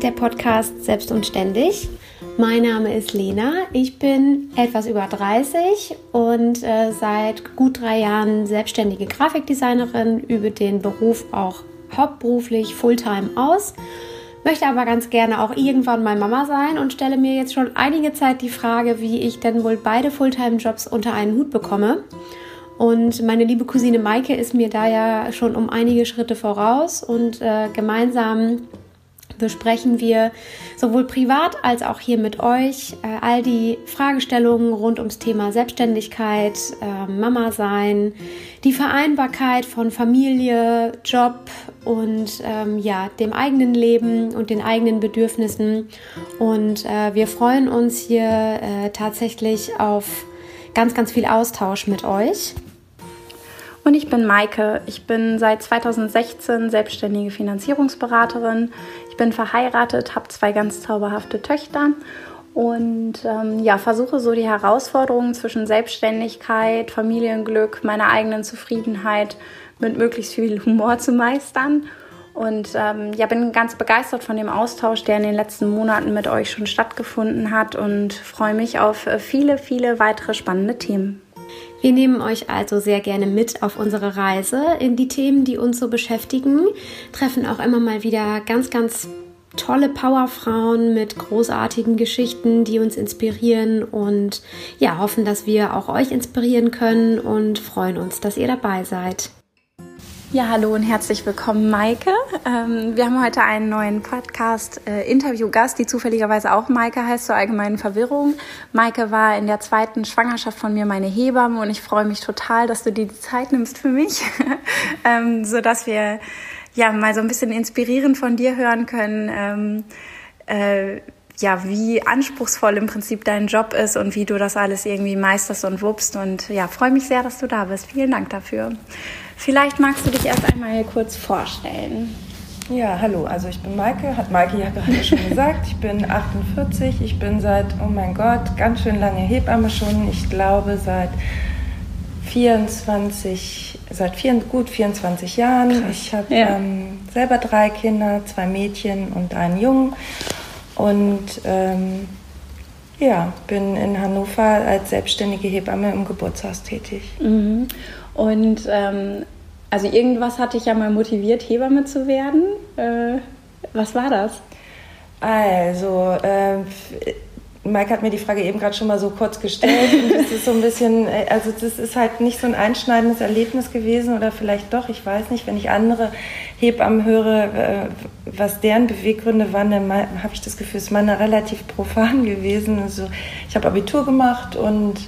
ist der Podcast Selbst und Ständig. Mein Name ist Lena. Ich bin etwas über 30 und äh, seit gut drei Jahren selbstständige Grafikdesignerin, übe den Beruf auch hauptberuflich Fulltime aus. Möchte aber ganz gerne auch irgendwann mal Mama sein und stelle mir jetzt schon einige Zeit die Frage, wie ich denn wohl beide Fulltime-Jobs unter einen Hut bekomme. Und meine liebe Cousine Maike ist mir da ja schon um einige Schritte voraus und äh, gemeinsam besprechen wir sowohl privat als auch hier mit euch äh, all die Fragestellungen rund ums Thema Selbstständigkeit, äh, Mama sein, die Vereinbarkeit von Familie, Job und ähm, ja, dem eigenen Leben und den eigenen Bedürfnissen. Und äh, wir freuen uns hier äh, tatsächlich auf ganz, ganz viel Austausch mit euch. Und ich bin Maike. Ich bin seit 2016 selbstständige Finanzierungsberaterin. Bin verheiratet, habe zwei ganz zauberhafte Töchter und ähm, ja, versuche so die Herausforderungen zwischen Selbstständigkeit, Familienglück, meiner eigenen Zufriedenheit mit möglichst viel Humor zu meistern. Und ähm, ja, bin ganz begeistert von dem Austausch, der in den letzten Monaten mit euch schon stattgefunden hat und freue mich auf äh, viele, viele weitere spannende Themen. Wir nehmen euch also sehr gerne mit auf unsere Reise in die Themen, die uns so beschäftigen, treffen auch immer mal wieder ganz, ganz tolle Powerfrauen mit großartigen Geschichten, die uns inspirieren und ja, hoffen, dass wir auch euch inspirieren können und freuen uns, dass ihr dabei seid. Ja, hallo und herzlich willkommen, Maike. Ähm, wir haben heute einen neuen Podcast-Interview-Gast, äh, die zufälligerweise auch Maike heißt, zur allgemeinen Verwirrung. Maike war in der zweiten Schwangerschaft von mir meine Hebamme und ich freue mich total, dass du dir die Zeit nimmst für mich, ähm, so dass wir ja mal so ein bisschen inspirierend von dir hören können. Ähm, äh, ja, wie anspruchsvoll im Prinzip dein Job ist und wie du das alles irgendwie meisterst und wuppst. Und ja, freue mich sehr, dass du da bist. Vielen Dank dafür. Vielleicht magst du dich erst einmal kurz vorstellen. Ja, hallo, also ich bin Maike, hat Maike ja gerade schon gesagt. Ich bin 48, ich bin seit, oh mein Gott, ganz schön lange Hebamme schon. Ich glaube seit 24, seit vier, gut 24 Jahren. Krass. Ich habe ja. ähm, selber drei Kinder, zwei Mädchen und einen Jungen. Und ähm, ja, bin in Hannover als selbstständige Hebamme im Geburtshaus tätig. Mhm. Und ähm, also irgendwas hatte ich ja mal motiviert, Hebamme zu werden. Äh, was war das? Also, äh, Mike hat mir die Frage eben gerade schon mal so kurz gestellt. Und das ist so ein bisschen, äh, also das ist halt nicht so ein einschneidendes Erlebnis gewesen oder vielleicht doch, ich weiß nicht, wenn ich andere Hebammen höre, äh, was deren Beweggründe waren, dann habe ich das Gefühl, es ist meine relativ profan gewesen. Also ich habe Abitur gemacht und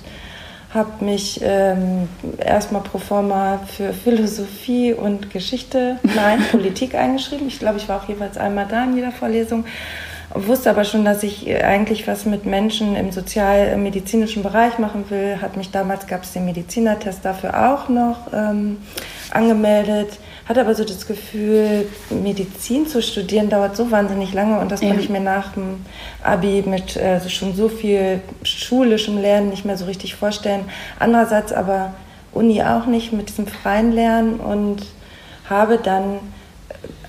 habe mich ähm, erstmal pro forma für Philosophie und Geschichte, nein, Politik eingeschrieben. Ich glaube, ich war auch jeweils einmal da in jeder Vorlesung. Wusste aber schon, dass ich eigentlich was mit Menschen im sozial-medizinischen Bereich machen will. Hat mich damals, gab es den Medizinertest dafür auch noch ähm, angemeldet hatte aber so das Gefühl, Medizin zu studieren dauert so wahnsinnig lange und das ja. konnte ich mir nach dem Abi mit äh, schon so viel schulischem Lernen nicht mehr so richtig vorstellen. Andererseits aber Uni auch nicht mit diesem freien Lernen und habe dann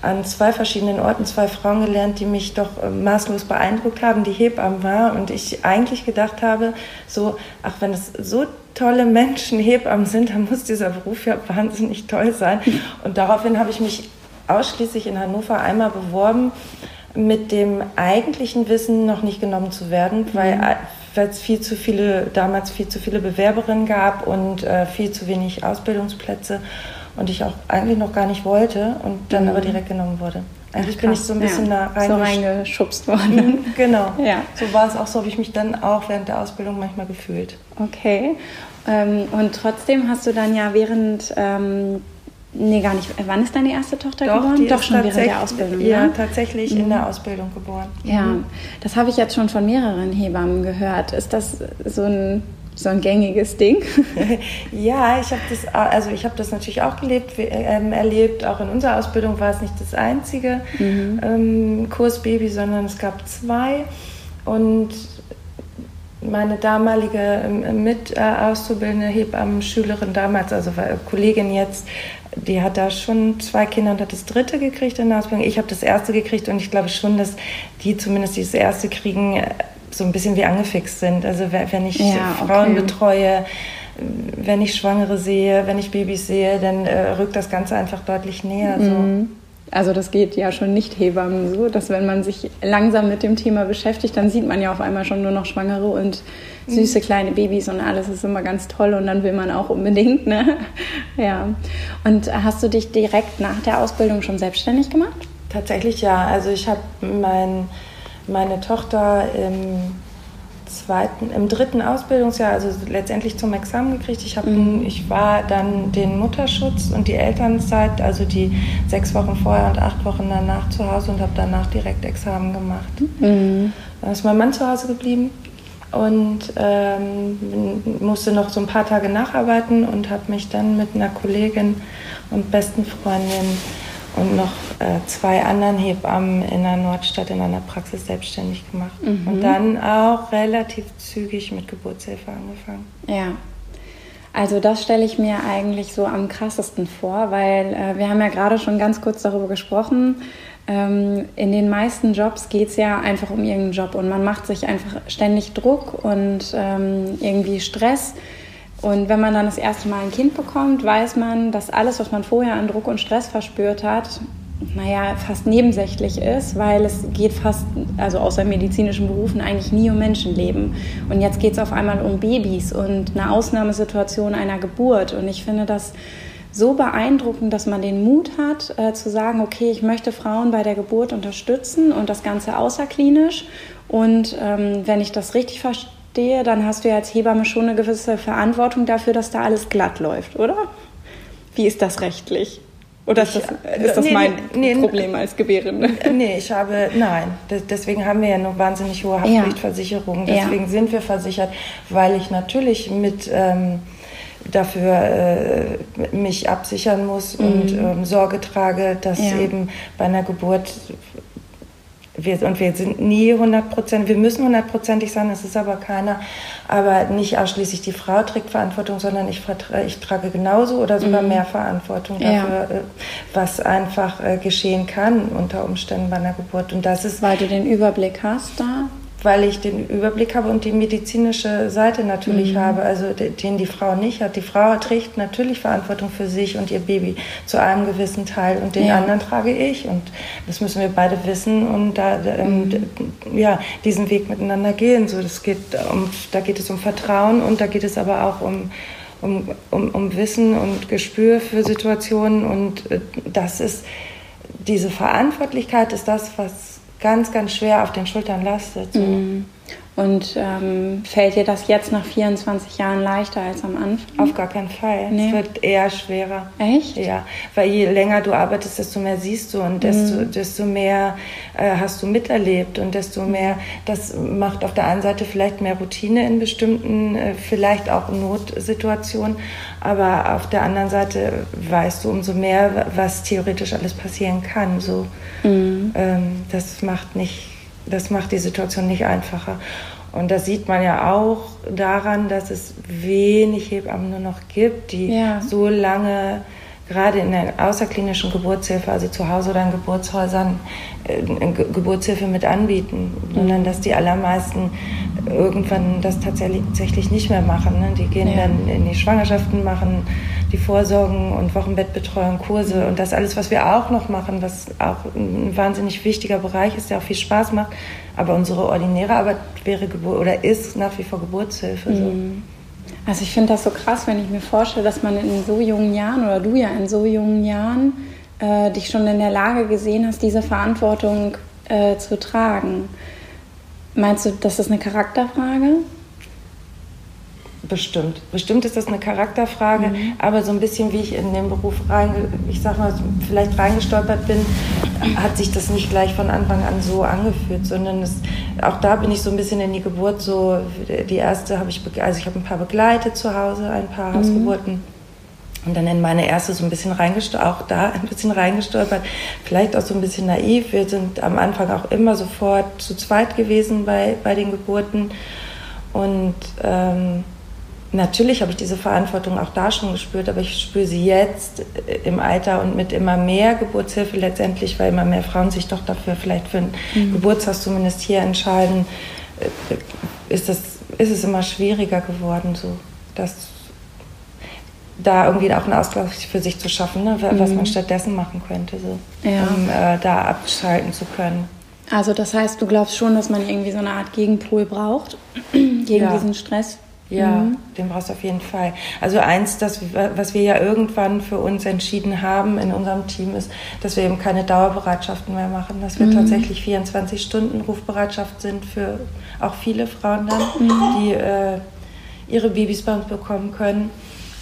an zwei verschiedenen Orten zwei Frauen gelernt, die mich doch äh, maßlos beeindruckt haben, die Hebammen war und ich eigentlich gedacht habe, so, ach, wenn es so tolle Menschen Hebammen sind, dann muss dieser Beruf ja wahnsinnig toll sein. Und daraufhin habe ich mich ausschließlich in Hannover einmal beworben, mit dem eigentlichen Wissen noch nicht genommen zu werden, weil mhm. es viel zu viele, damals viel zu viele Bewerberinnen gab und äh, viel zu wenig Ausbildungsplätze und ich auch eigentlich noch gar nicht wollte und dann mhm. aber direkt genommen wurde. Eigentlich Ach, bin ich so ein bisschen ja. da so reingeschubst worden. Mhm, genau. Ja. So war es auch so, habe ich mich dann auch während der Ausbildung manchmal gefühlt. Okay. Ähm, und trotzdem hast du dann ja während ähm, Nee, gar nicht. Wann ist deine erste Tochter Doch, geboren? Doch, schon während der Ausbildung. Ja, ne? tatsächlich mhm. in der Ausbildung geboren. Ja, mhm. das habe ich jetzt schon von mehreren Hebammen gehört. Ist das so ein so ein gängiges Ding? ja, ich habe das, also ich habe das natürlich auch gelebt, ähm, erlebt. Auch in unserer Ausbildung war es nicht das einzige mhm. ähm, Kursbaby, sondern es gab zwei. Und meine damalige ähm, mit äh, auszubildende Hebammen-Schülerin damals, also Kollegin jetzt, die hat da schon zwei Kinder und hat das dritte gekriegt in der Ausbildung. Ich habe das erste gekriegt und ich glaube schon, dass die zumindest dieses erste kriegen, äh, so ein bisschen wie angefixt sind. Also wenn ich ja, Frauen okay. betreue, wenn ich Schwangere sehe, wenn ich Babys sehe, dann äh, rückt das Ganze einfach deutlich näher. So. Mhm. Also das geht ja schon nicht Hebammen so, dass wenn man sich langsam mit dem Thema beschäftigt, dann sieht man ja auf einmal schon nur noch Schwangere und süße kleine Babys und alles ist immer ganz toll und dann will man auch unbedingt, ne? Ja. Und hast du dich direkt nach der Ausbildung schon selbstständig gemacht? Tatsächlich ja. Also ich habe mein, meine Tochter im zweiten, im dritten Ausbildungsjahr, also letztendlich zum Examen gekriegt. Ich, hab, mhm. ich war dann den Mutterschutz und die Elternzeit, also die sechs Wochen vorher und acht Wochen danach zu Hause und habe danach direkt Examen gemacht. Mhm. Dann ist mein Mann zu Hause geblieben und ähm, musste noch so ein paar Tage nacharbeiten und habe mich dann mit einer Kollegin und besten Freundin und noch äh, zwei anderen Hebammen in der Nordstadt in einer Praxis selbstständig gemacht. Mhm. Und dann auch relativ zügig mit Geburtshilfe angefangen. Ja. Also das stelle ich mir eigentlich so am krassesten vor, weil äh, wir haben ja gerade schon ganz kurz darüber gesprochen. Ähm, in den meisten Jobs geht es ja einfach um irgendeinen Job und man macht sich einfach ständig Druck und ähm, irgendwie Stress und wenn man dann das erste Mal ein Kind bekommt, weiß man, dass alles, was man vorher an Druck und Stress verspürt hat, naja, fast nebensächlich ist, weil es geht fast, also außer medizinischen Berufen, eigentlich nie um Menschenleben. Und jetzt geht es auf einmal um Babys und eine Ausnahmesituation einer Geburt. Und ich finde das so beeindruckend, dass man den Mut hat, äh, zu sagen, okay, ich möchte Frauen bei der Geburt unterstützen und das Ganze außerklinisch. Und ähm, wenn ich das richtig verstehe, stehe, dann hast du ja als Hebamme schon eine gewisse Verantwortung dafür, dass da alles glatt läuft, oder? Wie ist das rechtlich? Oder ist das, ist das nee, mein nee, Problem als Gebärende? Nee, ich habe, nein. Deswegen haben wir ja eine wahnsinnig hohe Haftpflichtversicherung. Deswegen ja. sind wir versichert, weil ich natürlich mit ähm, dafür äh, mich absichern muss mhm. und ähm, Sorge trage, dass ja. eben bei einer Geburt wir, und wir sind nie 100 Prozent, wir müssen hundertprozentig sein, es ist aber keiner. Aber nicht ausschließlich die Frau trägt Verantwortung, sondern ich, ich trage genauso oder sogar mhm. mehr Verantwortung dafür, ja. Äh, was einfach äh, geschehen kann unter Umständen bei einer Geburt. Und das ist. Weil du den Überblick hast da? Weil ich den Überblick habe und die medizinische Seite natürlich mhm. habe, also den die Frau nicht hat. Die Frau trägt natürlich Verantwortung für sich und ihr Baby zu einem gewissen Teil und den ja. anderen trage ich und das müssen wir beide wissen und da ähm, mhm. ja diesen Weg miteinander gehen. So, das geht um, da geht es um Vertrauen und da geht es aber auch um um, um, um Wissen und Gespür für Situationen und äh, das ist diese Verantwortlichkeit ist das, was ganz, ganz schwer auf den Schultern lastet. So. Mhm. Und ähm, fällt dir das jetzt nach 24 Jahren leichter als am Anfang? Auf gar keinen Fall. Nee. Es wird eher schwerer. Echt? Ja, weil je länger du arbeitest, desto mehr siehst du und desto, mhm. desto mehr äh, hast du miterlebt und desto mehr, das macht auf der einen Seite vielleicht mehr Routine in bestimmten, äh, vielleicht auch Notsituationen, aber auf der anderen Seite weißt du umso mehr, was theoretisch alles passieren kann. So, mhm. ähm, das macht nicht das macht die Situation nicht einfacher. Und das sieht man ja auch daran, dass es wenig Hebammen nur noch gibt, die ja. so lange gerade in der außerklinischen Geburtshilfe, also zu Hause oder in Geburtshäusern, äh, Geburtshilfe mit anbieten, mhm. sondern dass die allermeisten irgendwann das tatsächlich nicht mehr machen. Ne? Die gehen ja. dann in die Schwangerschaften, machen die Vorsorgen und Wochenbettbetreuung, Kurse und das alles, was wir auch noch machen, was auch ein wahnsinnig wichtiger Bereich ist, der auch viel Spaß macht. Aber unsere ordinäre Arbeit wäre Geburt oder ist nach wie vor Geburtshilfe. Mhm. So. Also ich finde das so krass, wenn ich mir vorstelle, dass man in so jungen Jahren oder du ja in so jungen Jahren äh, dich schon in der Lage gesehen hast, diese Verantwortung äh, zu tragen. Meinst du, das ist eine Charakterfrage? Bestimmt. Bestimmt ist das eine Charakterfrage, mhm. aber so ein bisschen wie ich in den Beruf rein, ich sag mal, vielleicht reingestolpert bin, hat sich das nicht gleich von Anfang an so angefühlt, sondern es, auch da bin ich so ein bisschen in die Geburt so, die erste habe ich, also ich habe ein paar begleitet zu Hause, ein paar mhm. Hausgeburten. Und dann in meine erste so ein bisschen reingestolpert, auch da ein bisschen reingestolpert, vielleicht auch so ein bisschen naiv. Wir sind am Anfang auch immer sofort zu zweit gewesen bei, bei den Geburten Und ähm, natürlich habe ich diese Verantwortung auch da schon gespürt, aber ich spüre sie jetzt äh, im Alter und mit immer mehr Geburtshilfe letztendlich, weil immer mehr Frauen sich doch dafür vielleicht für ein mhm. Geburtshaus zumindest hier entscheiden, äh, ist, das, ist es immer schwieriger geworden, so dass da irgendwie auch einen Ausgleich für sich zu schaffen, ne, was mhm. man stattdessen machen könnte, so, ja. um äh, da abschalten zu können. Also das heißt, du glaubst schon, dass man irgendwie so eine Art Gegenpol braucht gegen ja. diesen Stress? Ja, mhm. den brauchst du auf jeden Fall. Also eins, das, was wir ja irgendwann für uns entschieden haben in unserem Team, ist, dass wir eben keine Dauerbereitschaften mehr machen, dass wir mhm. tatsächlich 24 Stunden Rufbereitschaft sind für auch viele Frauen dann, mhm. die äh, ihre Babys bei uns bekommen können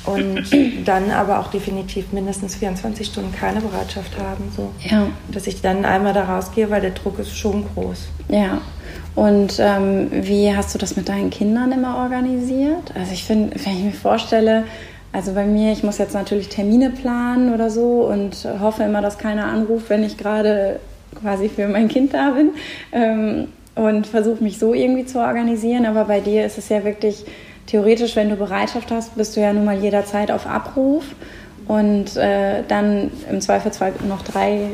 und dann aber auch definitiv mindestens 24 Stunden keine Bereitschaft haben. So. Ja. Dass ich dann einmal da rausgehe, weil der Druck ist schon groß. Ja. Und ähm, wie hast du das mit deinen Kindern immer organisiert? Also ich finde, wenn ich mir vorstelle, also bei mir, ich muss jetzt natürlich Termine planen oder so und hoffe immer, dass keiner anruft, wenn ich gerade quasi für mein Kind da bin ähm, und versuche mich so irgendwie zu organisieren. Aber bei dir ist es ja wirklich theoretisch, wenn du Bereitschaft hast, bist du ja nun mal jederzeit auf Abruf und äh, dann im Zweifelsfall noch drei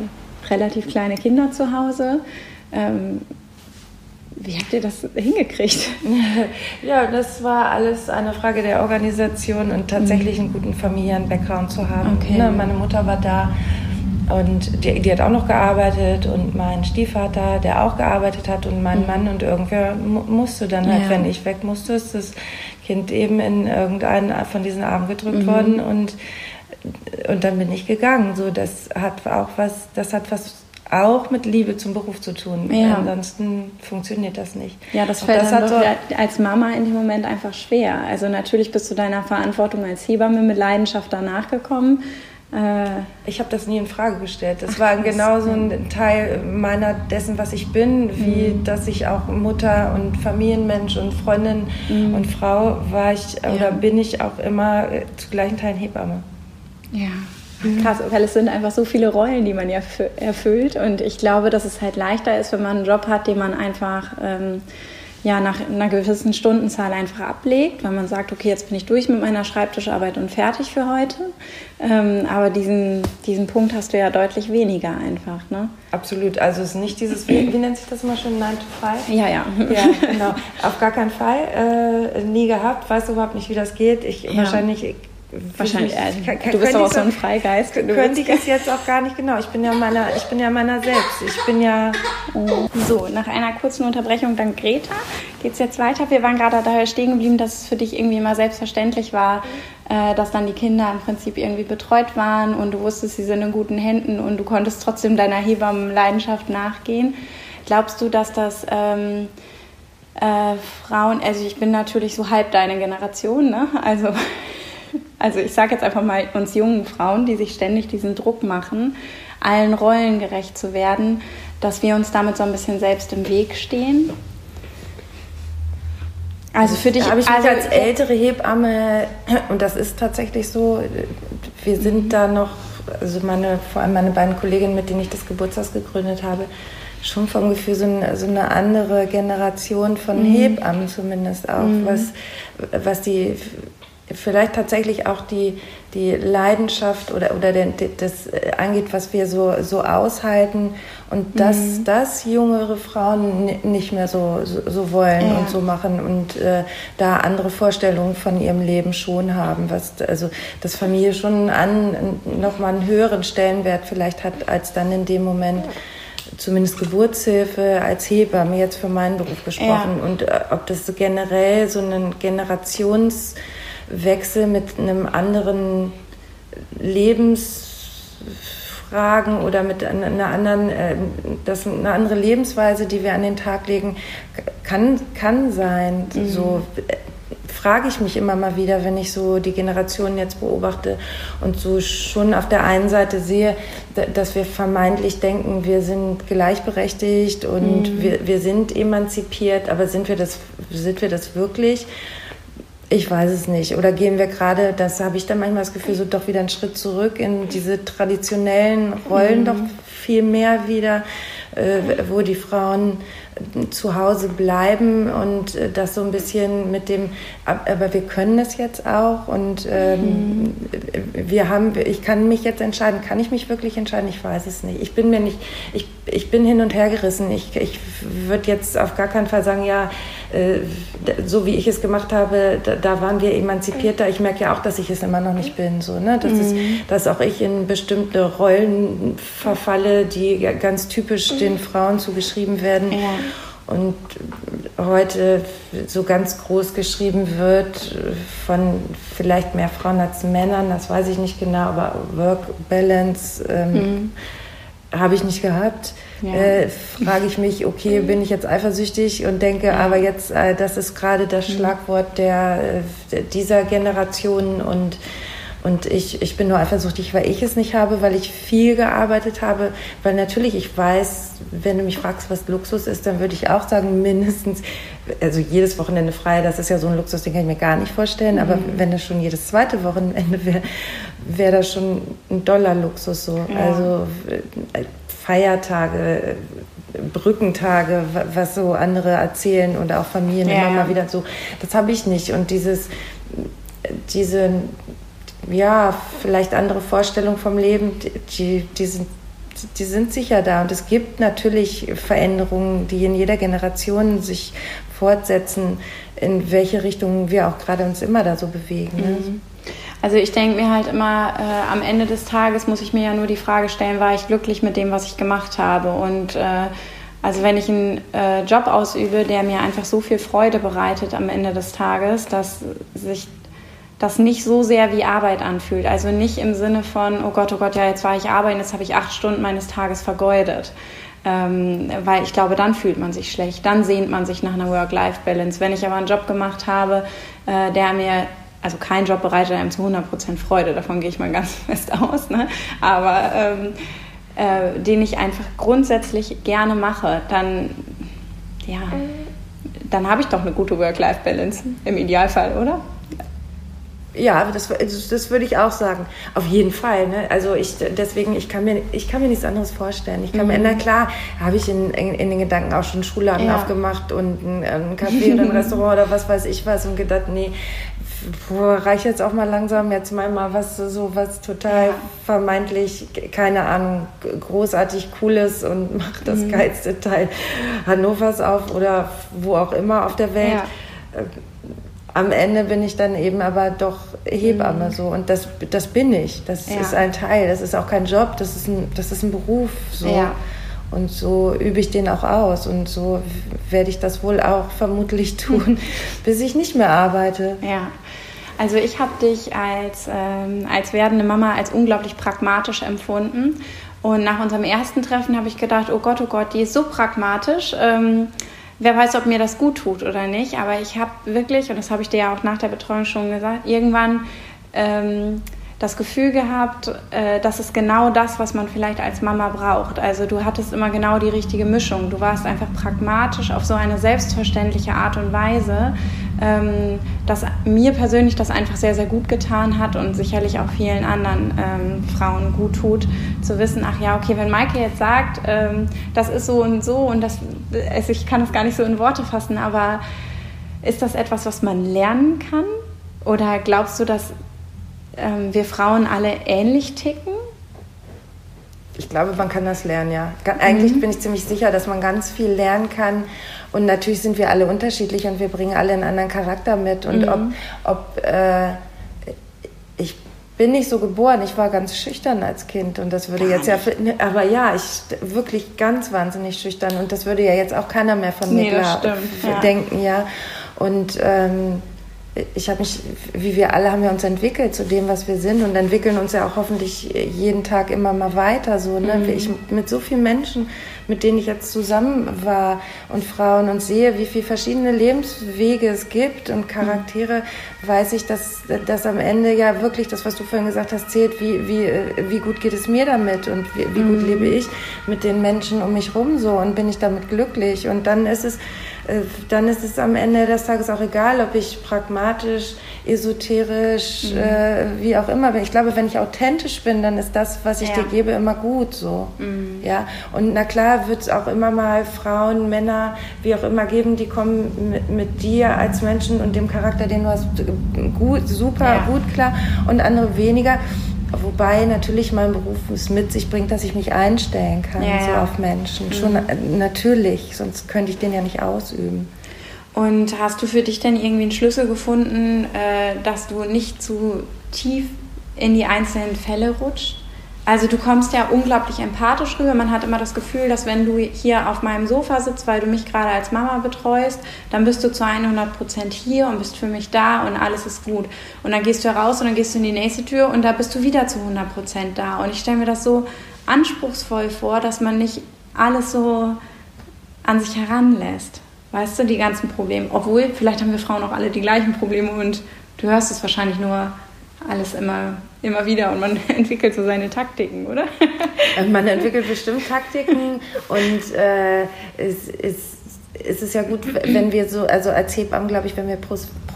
relativ kleine Kinder zu Hause. Ähm, wie habt ihr das hingekriegt? Ja, das war alles eine Frage der Organisation und tatsächlich einen guten Familien-Background zu haben. Okay. Ne, meine Mutter war da und die, die, hat auch noch gearbeitet und mein Stiefvater, der auch gearbeitet hat und mein mhm. Mann und irgendwer musste dann halt, ja. wenn ich weg musste, ist das Kind eben in irgendeinen von diesen Armen gedrückt mhm. worden und, und dann bin ich gegangen. So, das hat auch was, das hat was auch mit Liebe zum Beruf zu tun. Ja. Ansonsten funktioniert das nicht. Ja, das fällt das dann so als Mama in dem Moment einfach schwer. Also natürlich bist du deiner Verantwortung als Hebamme mit Leidenschaft danach gekommen. Äh, ich habe das nie in Frage gestellt. Das Ach, war genauso ein Teil meiner dessen, was ich bin, wie mhm. dass ich auch Mutter und Familienmensch und Freundin mhm. und Frau war ich ja. oder bin ich auch immer äh, zu gleichen Teilen Hebamme. Ja. Mhm. Krass, weil es sind einfach so viele Rollen, die man ja erfüllt. Und ich glaube, dass es halt leichter ist, wenn man einen Job hat, den man einfach ähm, ja, nach einer gewissen Stundenzahl einfach ablegt, weil man sagt, okay, jetzt bin ich durch mit meiner Schreibtischarbeit und fertig für heute. Ähm, aber diesen, diesen Punkt hast du ja deutlich weniger einfach. Ne? Absolut. Also es ist nicht dieses, wie, wie nennt sich das immer schon, 9 to 5? Ja, ja. Ja, genau. Auf gar keinen Fall. Äh, nie gehabt, weiß überhaupt nicht, wie das geht. Ich ja. wahrscheinlich Wahrscheinlich, ich, äh, du bist aber so ein Freigeist. Könnte ich es jetzt auch gar nicht genau. Ich bin ja meiner, ich bin ja meiner selbst. Ich bin ja. So, nach einer kurzen Unterbrechung dann Greta. Geht es jetzt weiter? Wir waren gerade daher stehen geblieben, dass es für dich irgendwie immer selbstverständlich war, äh, dass dann die Kinder im Prinzip irgendwie betreut waren und du wusstest, sie sind in guten Händen und du konntest trotzdem deiner Hebammenleidenschaft nachgehen. Glaubst du, dass das ähm, äh, Frauen, also ich bin natürlich so halb deine Generation, ne? Also also ich sage jetzt einfach mal uns jungen Frauen, die sich ständig diesen Druck machen, allen Rollen gerecht zu werden, dass wir uns damit so ein bisschen selbst im Weg stehen. Also für dich habe ich also als ältere Hebamme und das ist tatsächlich so. Wir sind mhm. da noch, also meine vor allem meine beiden Kolleginnen, mit denen ich das Geburtshaus gegründet habe, schon vom Gefühl so eine, so eine andere Generation von mhm. Hebammen zumindest auch, mhm. was was die vielleicht tatsächlich auch die, die Leidenschaft oder, oder den, das äh, angeht, was wir so, so aushalten und dass mhm. das jüngere Frauen nicht mehr so, so, wollen ja. und so machen und äh, da andere Vorstellungen von ihrem Leben schon haben, was also das Familie schon an nochmal einen höheren Stellenwert vielleicht hat als dann in dem Moment zumindest Geburtshilfe als Hebamme jetzt für meinen Beruf gesprochen ja. und äh, ob das generell so einen Generations Wechsel mit einem anderen Lebensfragen oder mit einer anderen, äh, das eine andere Lebensweise, die wir an den Tag legen, kann, kann sein. Mhm. So äh, frage ich mich immer mal wieder, wenn ich so die Generationen jetzt beobachte und so schon auf der einen Seite sehe, dass wir vermeintlich denken, wir sind gleichberechtigt und mhm. wir, wir sind emanzipiert, aber sind wir das, sind wir das wirklich? Ich weiß es nicht. Oder gehen wir gerade, das habe ich dann manchmal das Gefühl, so doch wieder einen Schritt zurück in diese traditionellen Rollen mhm. doch viel mehr wieder, äh, wo die Frauen zu Hause bleiben und äh, das so ein bisschen mit dem, aber wir können es jetzt auch und ähm, mhm. wir haben, ich kann mich jetzt entscheiden, kann ich mich wirklich entscheiden? Ich weiß es nicht. Ich bin mir nicht, ich, ich bin hin und her gerissen. Ich, ich würde jetzt auf gar keinen Fall sagen, ja, äh, so wie ich es gemacht habe, da, da, waren wir emanzipierter. Ich merke ja auch, dass ich es immer noch nicht bin, so, ne? Das mhm. ist, dass auch ich in bestimmte Rollen verfalle, die ganz typisch den mhm. Frauen zugeschrieben werden. Ja und heute so ganz groß geschrieben wird von vielleicht mehr Frauen als Männern, das weiß ich nicht genau, aber Work Balance ähm, mhm. Habe ich nicht gehabt. Ja. Äh, frage ich mich, okay, bin ich jetzt eifersüchtig und denke, aber jetzt, äh, das ist gerade das mhm. Schlagwort der, äh, dieser Generation und und ich, ich bin nur eifersüchtig, weil ich es nicht habe, weil ich viel gearbeitet habe. Weil natürlich, ich weiß, wenn du mich fragst, was Luxus ist, dann würde ich auch sagen, mindestens, also jedes Wochenende frei, das ist ja so ein Luxus, den kann ich mir gar nicht vorstellen. Mhm. Aber wenn das schon jedes zweite Wochenende wäre, wäre das schon ein Dollar-Luxus so. Ja. Also äh, Feiertage, Brückentage, was so andere erzählen und auch Familien ja. immer mal wieder so. Das habe ich nicht. Und dieses, diese ja, vielleicht andere Vorstellungen vom Leben, die, die, sind, die sind sicher da. Und es gibt natürlich Veränderungen, die in jeder Generation sich fortsetzen, in welche Richtung wir auch gerade uns immer da so bewegen. Ne? Mhm. Also ich denke mir halt immer, äh, am Ende des Tages muss ich mir ja nur die Frage stellen, war ich glücklich mit dem, was ich gemacht habe? Und äh, also wenn ich einen äh, Job ausübe, der mir einfach so viel Freude bereitet am Ende des Tages, dass sich das nicht so sehr wie Arbeit anfühlt. Also nicht im Sinne von, oh Gott, oh Gott, ja, jetzt war ich arbeiten, jetzt habe ich acht Stunden meines Tages vergeudet. Ähm, weil ich glaube, dann fühlt man sich schlecht, dann sehnt man sich nach einer Work-Life-Balance. Wenn ich aber einen Job gemacht habe, äh, der mir, also kein Job bereitet einem zu 100% Freude, davon gehe ich mal ganz fest aus, ne? aber ähm, äh, den ich einfach grundsätzlich gerne mache, dann, ja, dann habe ich doch eine gute Work-Life-Balance im Idealfall, oder? Ja, das, das würde ich auch sagen. Auf jeden Fall. Ne? Also ich deswegen, ich kann mir, ich kann mir nichts anderes vorstellen. Ich kann mhm. mir, na klar, habe ich in, in, in, den Gedanken auch schon Schulladen ja. aufgemacht und ein, ein Café oder ein Restaurant oder was weiß ich was und gedacht, nee, reicht jetzt auch mal langsam, jetzt mal mal was so was total ja. vermeintlich, keine Ahnung, großartig Cooles und macht das mhm. geilste Teil Hannovers auf oder wo auch immer auf der Welt. Ja am Ende bin ich dann eben aber doch Hebamme mhm. so und das, das bin ich. Das ja. ist ein Teil. Das ist auch kein Job. Das ist ein, das ist ein Beruf. So. Ja. Und so übe ich den auch aus und so werde ich das wohl auch vermutlich tun, bis ich nicht mehr arbeite. Ja. Also ich habe dich als, ähm, als werdende Mama als unglaublich pragmatisch empfunden. Und nach unserem ersten Treffen habe ich gedacht, oh Gott, oh Gott, die ist so pragmatisch. Ähm, wer weiß, ob mir das gut tut oder nicht. Aber ich habe wirklich, und das habe ich dir ja auch nach der Betreuung schon gesagt, irgendwann ähm, das Gefühl gehabt, äh, das ist genau das, was man vielleicht als Mama braucht. Also du hattest immer genau die richtige Mischung. Du warst einfach pragmatisch auf so eine selbstverständliche Art und Weise, ähm, dass mir persönlich das einfach sehr, sehr gut getan hat und sicherlich auch vielen anderen ähm, Frauen gut tut, zu wissen, ach ja, okay, wenn Maike jetzt sagt, ähm, das ist so und so und das, ich kann das gar nicht so in Worte fassen, aber ist das etwas, was man lernen kann? Oder glaubst du, dass ähm, wir Frauen alle ähnlich ticken? Ich glaube, man kann das lernen, ja. Eigentlich mhm. bin ich ziemlich sicher, dass man ganz viel lernen kann. Und natürlich sind wir alle unterschiedlich und wir bringen alle einen anderen Charakter mit. Und mhm. ob, ob äh, ich bin nicht so geboren, ich war ganz schüchtern als Kind und das würde Gar jetzt nicht. ja, aber ja, ich wirklich ganz wahnsinnig schüchtern und das würde ja jetzt auch keiner mehr von mir nee, klar, ja. denken, ja. Und ähm, ich habe mich, wie wir alle, haben wir uns entwickelt zu dem, was wir sind und entwickeln uns ja auch hoffentlich jeden Tag immer mal weiter. So, ne? Mhm. Ich, mit so vielen Menschen, mit denen ich jetzt zusammen war und Frauen und sehe, wie viele verschiedene Lebenswege es gibt und Charaktere, mhm. weiß ich, dass, dass am Ende ja wirklich das, was du vorhin gesagt hast, zählt, wie, wie, wie gut geht es mir damit und wie, wie gut mhm. lebe ich mit den Menschen um mich rum so und bin ich damit glücklich. Und dann ist es, äh, dann ist es am Ende des Tages auch egal, ob ich pragmatisch, esoterisch, mhm. äh, wie auch immer. Ich glaube, wenn ich authentisch bin, dann ist das, was ich ja. dir gebe, immer gut so. Mhm. Ja, und na klar wird es auch immer mal Frauen, Männer, wie auch immer geben, die kommen mit, mit dir als Menschen und dem Charakter, den du hast, gut, super, ja. gut klar und andere weniger. Wobei natürlich mein Beruf es mit sich bringt, dass ich mich einstellen kann ja, so auf Menschen. Mhm. Schon natürlich, sonst könnte ich den ja nicht ausüben. Und hast du für dich denn irgendwie einen Schlüssel gefunden, äh, dass du nicht zu tief in die einzelnen Fälle rutscht? Also du kommst ja unglaublich empathisch rüber. Man hat immer das Gefühl, dass wenn du hier auf meinem Sofa sitzt, weil du mich gerade als Mama betreust, dann bist du zu 100 Prozent hier und bist für mich da und alles ist gut. Und dann gehst du raus und dann gehst du in die nächste Tür und da bist du wieder zu 100 Prozent da. Und ich stelle mir das so anspruchsvoll vor, dass man nicht alles so an sich heranlässt. Weißt du, die ganzen Probleme. Obwohl, vielleicht haben wir Frauen auch alle die gleichen Probleme und du hörst es wahrscheinlich nur alles immer, immer wieder und man entwickelt so seine Taktiken, oder? man entwickelt bestimmt Taktiken und äh, es ist ist es ja gut, wenn wir so, also als Hebammen, glaube ich, wenn wir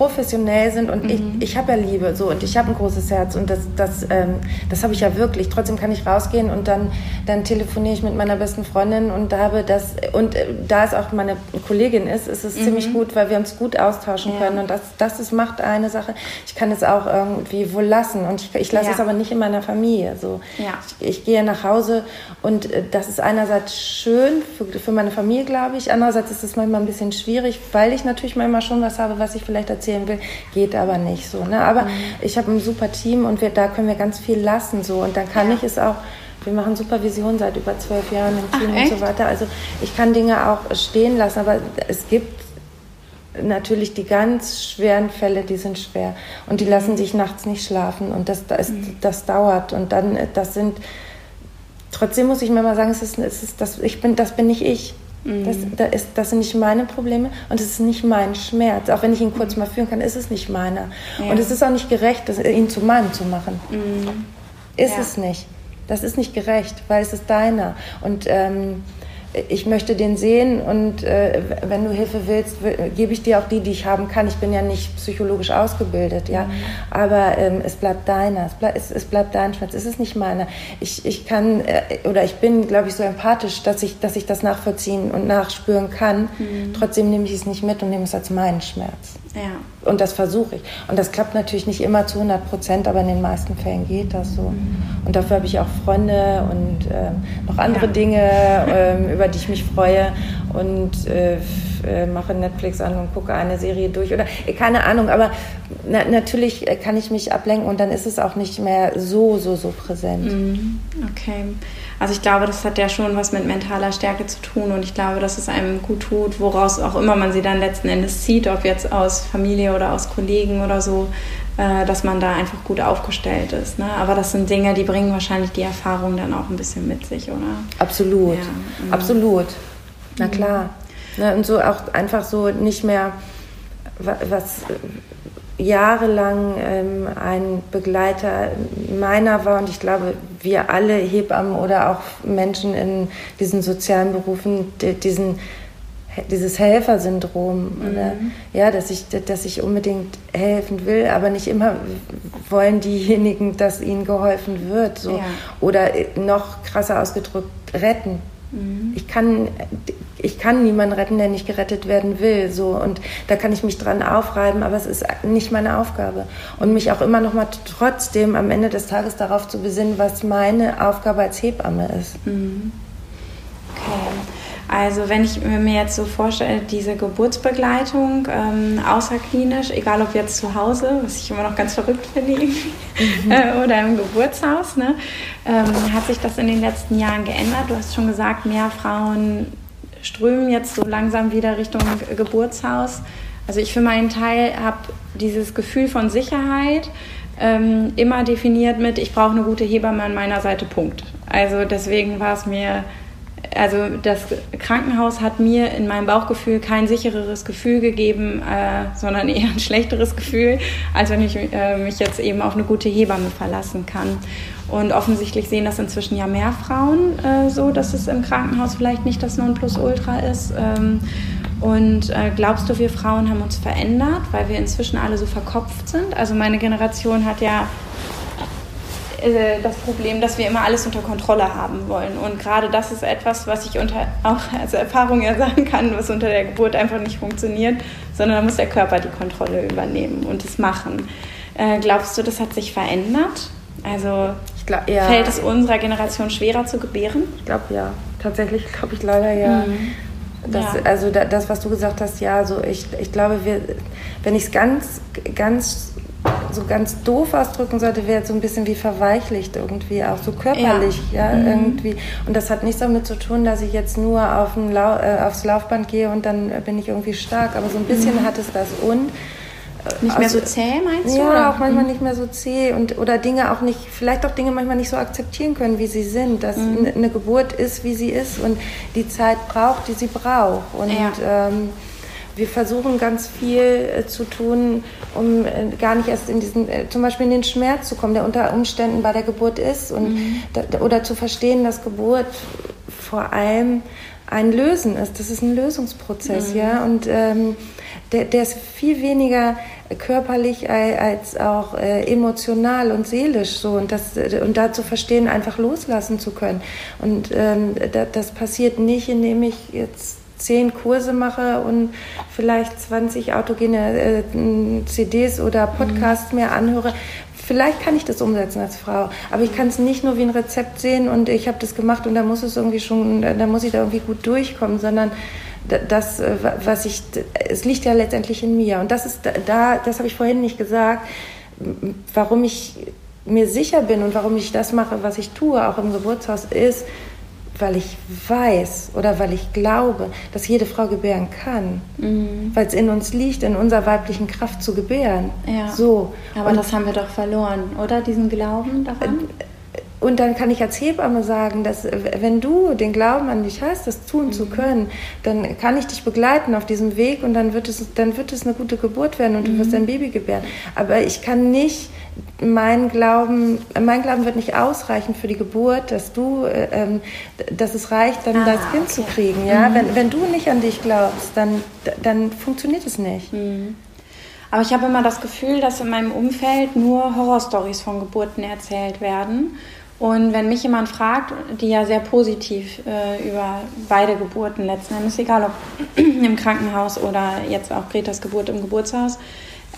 professionell sind und mhm. ich, ich habe ja Liebe so und ich habe ein großes Herz und das, das, ähm, das habe ich ja wirklich. Trotzdem kann ich rausgehen und dann, dann telefoniere ich mit meiner besten Freundin und habe das und äh, da es auch meine Kollegin ist, ist es mhm. ziemlich gut, weil wir uns gut austauschen ja. können und das, das ist, macht eine Sache. Ich kann es auch irgendwie wohl lassen und ich, ich lasse ja. es aber nicht in meiner Familie. So. Ja. Ich, ich, gehe nach Hause und äh, das ist einerseits schön für, für meine Familie, glaube ich. Andererseits ist es manchmal ein bisschen schwierig, weil ich natürlich manchmal schon was habe, was ich vielleicht erzählen will, geht aber nicht so. Ne? Aber mhm. ich habe ein super Team und wir, da können wir ganz viel lassen so und dann kann ja. ich es auch wir machen Supervision seit über zwölf Jahren im Team Ach, und so weiter. Also ich kann Dinge auch stehen lassen, aber es gibt natürlich die ganz schweren Fälle, die sind schwer und die lassen mhm. sich nachts nicht schlafen und das, das, mhm. das dauert und dann das sind trotzdem muss ich mir mal sagen, es ist, es ist das, ich bin, das bin nicht ich. Das, das, ist, das sind nicht meine Probleme und es ist nicht mein Schmerz. Auch wenn ich ihn kurz mal fühlen kann, ist es nicht meiner. Ja. Und es ist auch nicht gerecht, das, ihn zu meinem zu machen. Mhm. Ist ja. es nicht. Das ist nicht gerecht, weil es ist deiner. Und ähm, ich möchte den sehen und äh, wenn du Hilfe willst, gebe ich dir auch die, die ich haben kann. Ich bin ja nicht psychologisch ausgebildet, ja, mhm. aber ähm, es bleibt deiner, es, bleib, es, es, bleibt dein Schmerz, es ist nicht meiner. Ich, ich kann äh, oder ich bin, glaube ich, so empathisch, dass ich, dass ich das nachvollziehen und nachspüren kann. Mhm. Trotzdem nehme ich es nicht mit und nehme es als meinen Schmerz. Ja. Und das versuche ich. Und das klappt natürlich nicht immer zu 100 Prozent, aber in den meisten Fällen geht das so. Mhm. Und dafür habe ich auch Freunde und ähm, noch andere ja. Dinge, ähm, über die ich mich freue. Und äh, äh, mache Netflix an und gucke eine Serie durch oder äh, keine Ahnung, aber na, natürlich äh, kann ich mich ablenken und dann ist es auch nicht mehr so, so, so präsent. Mhm. Okay. Also ich glaube, das hat ja schon was mit mentaler Stärke zu tun und ich glaube, dass es einem gut tut, woraus auch immer man sie dann letzten Endes zieht, ob jetzt aus Familie oder aus Kollegen oder so, dass man da einfach gut aufgestellt ist. Ne? Aber das sind Dinge, die bringen wahrscheinlich die Erfahrung dann auch ein bisschen mit sich, oder? Absolut, ja, mhm. absolut. Na klar. Ne, und so auch einfach so nicht mehr, was jahrelang ähm, ein Begleiter meiner war und ich glaube, wir alle Hebammen oder auch Menschen in diesen sozialen Berufen, die, diesen dieses Helfersyndrom, mhm. ja, dass ich, dass ich unbedingt helfen will, aber nicht immer wollen diejenigen, dass ihnen geholfen wird, so ja. oder noch krasser ausgedrückt retten. Mhm. Ich kann ich kann niemanden retten, der nicht gerettet werden will. So. Und da kann ich mich dran aufreiben, aber es ist nicht meine Aufgabe. Und mich auch immer noch mal trotzdem am Ende des Tages darauf zu besinnen, was meine Aufgabe als Hebamme ist. Mhm. Okay. Also wenn ich mir jetzt so vorstelle, diese Geburtsbegleitung ähm, außerklinisch, egal ob jetzt zu Hause, was ich immer noch ganz verrückt finde, mhm. äh, oder im Geburtshaus, ne, ähm, hat sich das in den letzten Jahren geändert? Du hast schon gesagt, mehr Frauen strömen jetzt so langsam wieder Richtung Geburtshaus. Also ich für meinen Teil habe dieses Gefühl von Sicherheit ähm, immer definiert mit, ich brauche eine gute Hebamme an meiner Seite, Punkt. Also deswegen war es mir, also das Krankenhaus hat mir in meinem Bauchgefühl kein sichereres Gefühl gegeben, äh, sondern eher ein schlechteres Gefühl, als wenn ich äh, mich jetzt eben auf eine gute Hebamme verlassen kann. Und offensichtlich sehen das inzwischen ja mehr Frauen äh, so, dass es im Krankenhaus vielleicht nicht das Nonplusultra ist. Ähm, Und äh, glaubst du, wir Frauen haben uns verändert, weil wir inzwischen alle so verkopft sind? Also meine Generation hat ja das Problem, dass wir immer alles unter Kontrolle haben wollen. Und gerade das ist etwas, was ich unter, auch als Erfahrung ja sagen kann, was unter der Geburt einfach nicht funktioniert, sondern da muss der Körper die Kontrolle übernehmen und es machen. Äh, glaubst du, das hat sich verändert? Also glaub, ja. fällt es unserer Generation schwerer zu gebären? Ich glaube ja. Tatsächlich glaube ich leider ja. Mhm. Das, ja. Also das, was du gesagt hast, ja, so ich, ich glaube, wir, wenn ich es ganz, ganz so ganz doof ausdrücken sollte, wäre so ein bisschen wie verweichlicht irgendwie, auch so körperlich, ja, ja mhm. irgendwie. Und das hat nichts damit zu tun, dass ich jetzt nur auf Lau äh, aufs Laufband gehe und dann bin ich irgendwie stark, aber so ein bisschen mhm. hat es das und äh, nicht mehr also, so zäh, meinst du? Ja, oder? auch manchmal mhm. nicht mehr so zäh und oder Dinge auch nicht, vielleicht auch Dinge manchmal nicht so akzeptieren können, wie sie sind. Dass mhm. eine Geburt ist, wie sie ist und die Zeit braucht, die sie braucht. Und ja. ähm, wir versuchen ganz viel äh, zu tun, um äh, gar nicht erst in diesen, äh, zum Beispiel in den Schmerz zu kommen, der unter Umständen bei der Geburt ist und mhm. oder zu verstehen, dass Geburt vor allem ein Lösen ist. Das ist ein Lösungsprozess, mhm. ja. Und ähm, der, der ist viel weniger körperlich als auch äh, emotional und seelisch so und das und da zu verstehen einfach loslassen zu können und ähm, da, das passiert nicht indem ich jetzt zehn Kurse mache und vielleicht 20 autogene äh, CDs oder Podcasts mhm. mir anhöre. Vielleicht kann ich das umsetzen als Frau, aber ich kann es nicht nur wie ein Rezept sehen und ich habe das gemacht und da muss es irgendwie schon, da muss ich da irgendwie gut durchkommen, sondern das, äh, was ich, es liegt ja letztendlich in mir. Und das ist da, das habe ich vorhin nicht gesagt, warum ich mir sicher bin und warum ich das mache, was ich tue, auch im Geburtshaus, ist, weil ich weiß oder weil ich glaube, dass jede Frau gebären kann, mhm. weil es in uns liegt, in unserer weiblichen Kraft zu gebären. Ja. So. Aber und das haben wir doch verloren, oder? Diesen Glauben daran? Und dann kann ich als Hebamme sagen, dass wenn du den Glauben an dich hast, das tun mhm. zu können, dann kann ich dich begleiten auf diesem Weg und dann wird es, dann wird es eine gute Geburt werden und mhm. du wirst ein Baby gebären. Aber ich kann nicht mein Glauben, mein Glauben wird nicht ausreichen für die Geburt, dass du, äh, ähm, dass es reicht, dann ah, das Kind okay. zu kriegen. Ja? Mhm. Wenn, wenn du nicht an dich glaubst, dann, dann funktioniert es nicht. Mhm. Aber ich habe immer das Gefühl, dass in meinem Umfeld nur Horrorstories von Geburten erzählt werden. Und wenn mich jemand fragt, die ja sehr positiv äh, über beide Geburten letzten Endes, egal ob im Krankenhaus oder jetzt auch Gretas Geburt im Geburtshaus,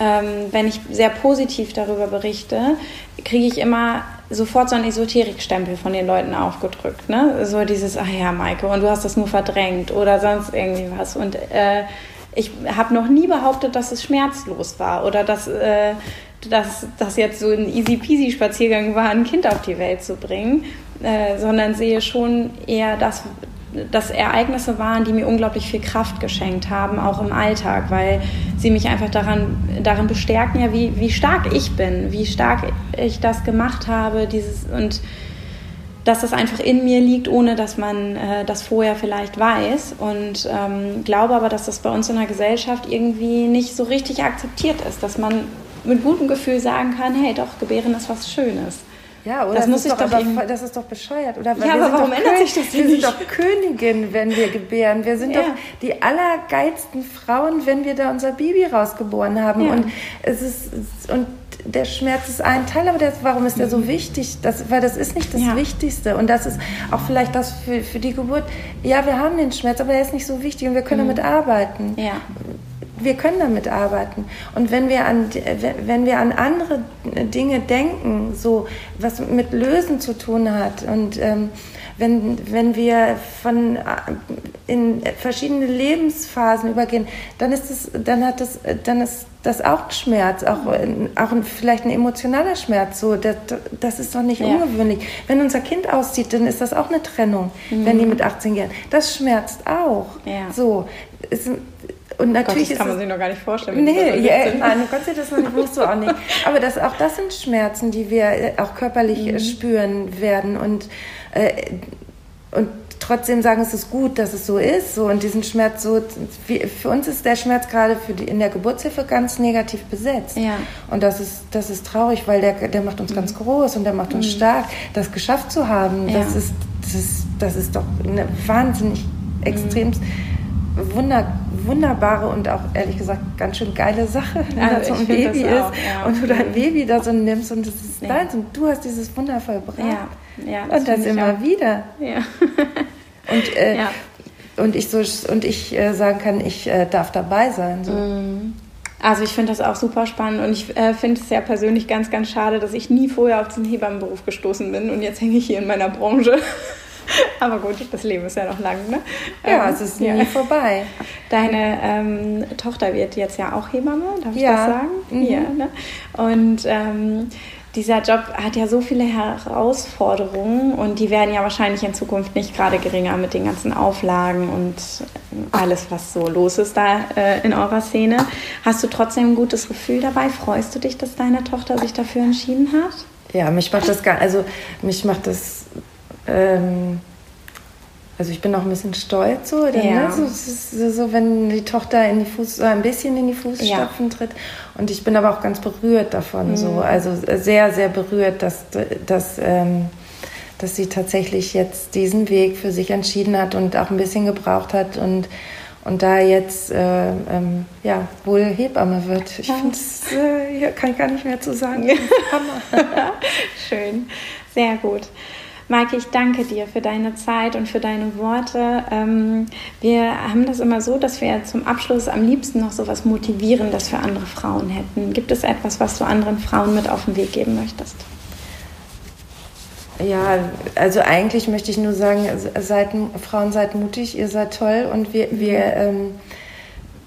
ähm, wenn ich sehr positiv darüber berichte, kriege ich immer sofort so einen Esoterikstempel von den Leuten aufgedrückt. Ne? So dieses, ach ja, Maike, und du hast das nur verdrängt oder sonst irgendwie was. Und äh, ich habe noch nie behauptet, dass es schmerzlos war oder dass, äh, dass das jetzt so ein easy peasy Spaziergang war, ein Kind auf die Welt zu bringen, äh, sondern sehe schon eher das, dass Ereignisse waren, die mir unglaublich viel Kraft geschenkt haben, auch im Alltag, weil sie mich einfach daran, darin bestärken, ja, wie, wie stark ich bin, wie stark ich das gemacht habe, dieses und dass das einfach in mir liegt, ohne dass man äh, das vorher vielleicht weiß. Und ähm, glaube aber, dass das bei uns in der Gesellschaft irgendwie nicht so richtig akzeptiert ist, dass man mit gutem Gefühl sagen kann, hey, doch, Gebären ist was Schönes. Ja, oder das, muss ist doch, aber, das ist doch bescheuert. Oder? ja, aber warum ändert sich das Wir sind doch Königin, wenn wir gebären. Wir sind ja. doch die allergeilsten Frauen, wenn wir da unser Baby rausgeboren haben. Ja. Und es ist und der Schmerz ist ein Teil, aber das, warum ist der so mhm. wichtig? Das, weil das ist nicht das ja. Wichtigste. Und das ist auch vielleicht das für, für die Geburt. Ja, wir haben den Schmerz, aber der ist nicht so wichtig und wir können mhm. damit arbeiten. Ja wir können damit arbeiten. Und wenn wir an, wenn wir an andere Dinge denken, so was mit Lösen zu tun hat und ähm, wenn, wenn wir von äh, in verschiedene Lebensphasen übergehen, dann ist das, dann hat das, dann ist das auch Schmerz, auch, auch vielleicht ein emotionaler Schmerz. So, das, das ist doch nicht ja. ungewöhnlich. Wenn unser Kind auszieht, dann ist das auch eine Trennung, mhm. wenn die mit 18 gehen. Das schmerzt auch. Ja. So, es, und natürlich Gott, das kann man sich noch gar nicht vorstellen. Nee, ja, nein, du kannst dir das noch nicht, musst du auch nicht. Aber das, auch das sind Schmerzen, die wir äh, auch körperlich mhm. spüren werden. Und, äh, und trotzdem sagen, es ist gut, dass es so ist. So, und diesen Schmerz so, für uns ist der Schmerz gerade für die, in der Geburtshilfe ganz negativ besetzt. Ja. Und das ist, das ist traurig, weil der, der macht uns mhm. ganz groß und der macht uns mhm. stark. Das geschafft zu haben, ja. das, ist, das, ist, das ist doch eine wahnsinnig mhm. extrem wunder, wunderbare und auch ehrlich gesagt ganz schön geile Sache, wenn ja, da so ein Baby ist ja. und du dein Baby da so nimmst und das ist ja. deins und du hast dieses Wunder vollbracht. Ja. Ja, das und das immer wieder. Ja. und, äh, ja. und ich so und ich äh, sagen kann, ich äh, darf dabei sein. So. Mhm. Also ich finde das auch super spannend und ich äh, finde es ja persönlich ganz, ganz schade, dass ich nie vorher auf diesen Hebammenberuf gestoßen bin und jetzt hänge ich hier in meiner Branche. Aber gut, das Leben ist ja noch lang, ne? Ja, ähm, es ist nie vorbei. Deine ähm, Tochter wird jetzt ja auch Hebamme, darf ich ja. das sagen? Mhm. Ja. Ne? Und ähm, dieser Job hat ja so viele Herausforderungen und die werden ja wahrscheinlich in Zukunft nicht gerade geringer mit den ganzen Auflagen und alles, was so los ist da äh, in eurer Szene. Hast du trotzdem ein gutes Gefühl dabei? Freust du dich, dass deine Tochter sich dafür entschieden hat? Ja, mich macht das gar, also mich macht das ähm, also ich bin auch ein bisschen stolz so, denn, ja. ne, so, so, so, wenn die Tochter in die Fuß, so ein bisschen in die Fußstapfen ja. tritt. Und ich bin aber auch ganz berührt davon, mhm. so, also sehr, sehr berührt, dass, dass, ähm, dass sie tatsächlich jetzt diesen Weg für sich entschieden hat und auch ein bisschen gebraucht hat und und da jetzt äh, ähm, ja, wohl Hebamme wird. Ich ja. finde äh, hier kann ich gar nicht mehr zu sagen. Hammer. Schön, sehr gut. Maike, ich danke dir für deine Zeit und für deine Worte. Ähm, wir haben das immer so, dass wir zum Abschluss am liebsten noch so was Motivierendes für andere Frauen hätten. Gibt es etwas, was du anderen Frauen mit auf den Weg geben möchtest? Ja, also eigentlich möchte ich nur sagen, seid, Frauen seid mutig, ihr seid toll und wir, wir ähm,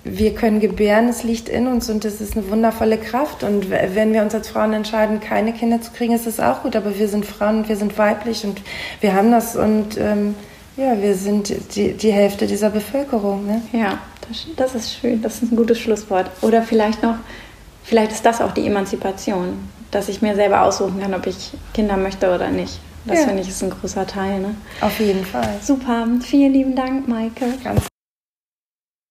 wir können gebären, es liegt in uns und das ist eine wundervolle Kraft. Und wenn wir uns als Frauen entscheiden, keine Kinder zu kriegen, ist das auch gut. Aber wir sind Frauen und wir sind weiblich und wir haben das und ähm, ja, wir sind die, die Hälfte dieser Bevölkerung. Ne? Ja, das, das ist schön. Das ist ein gutes Schlusswort. Oder vielleicht noch, vielleicht ist das auch die Emanzipation, dass ich mir selber aussuchen kann, ob ich Kinder möchte oder nicht. Das ja. finde ich ist ein großer Teil. Ne? Auf jeden Fall. Super. Vielen lieben Dank, Maike. Ganz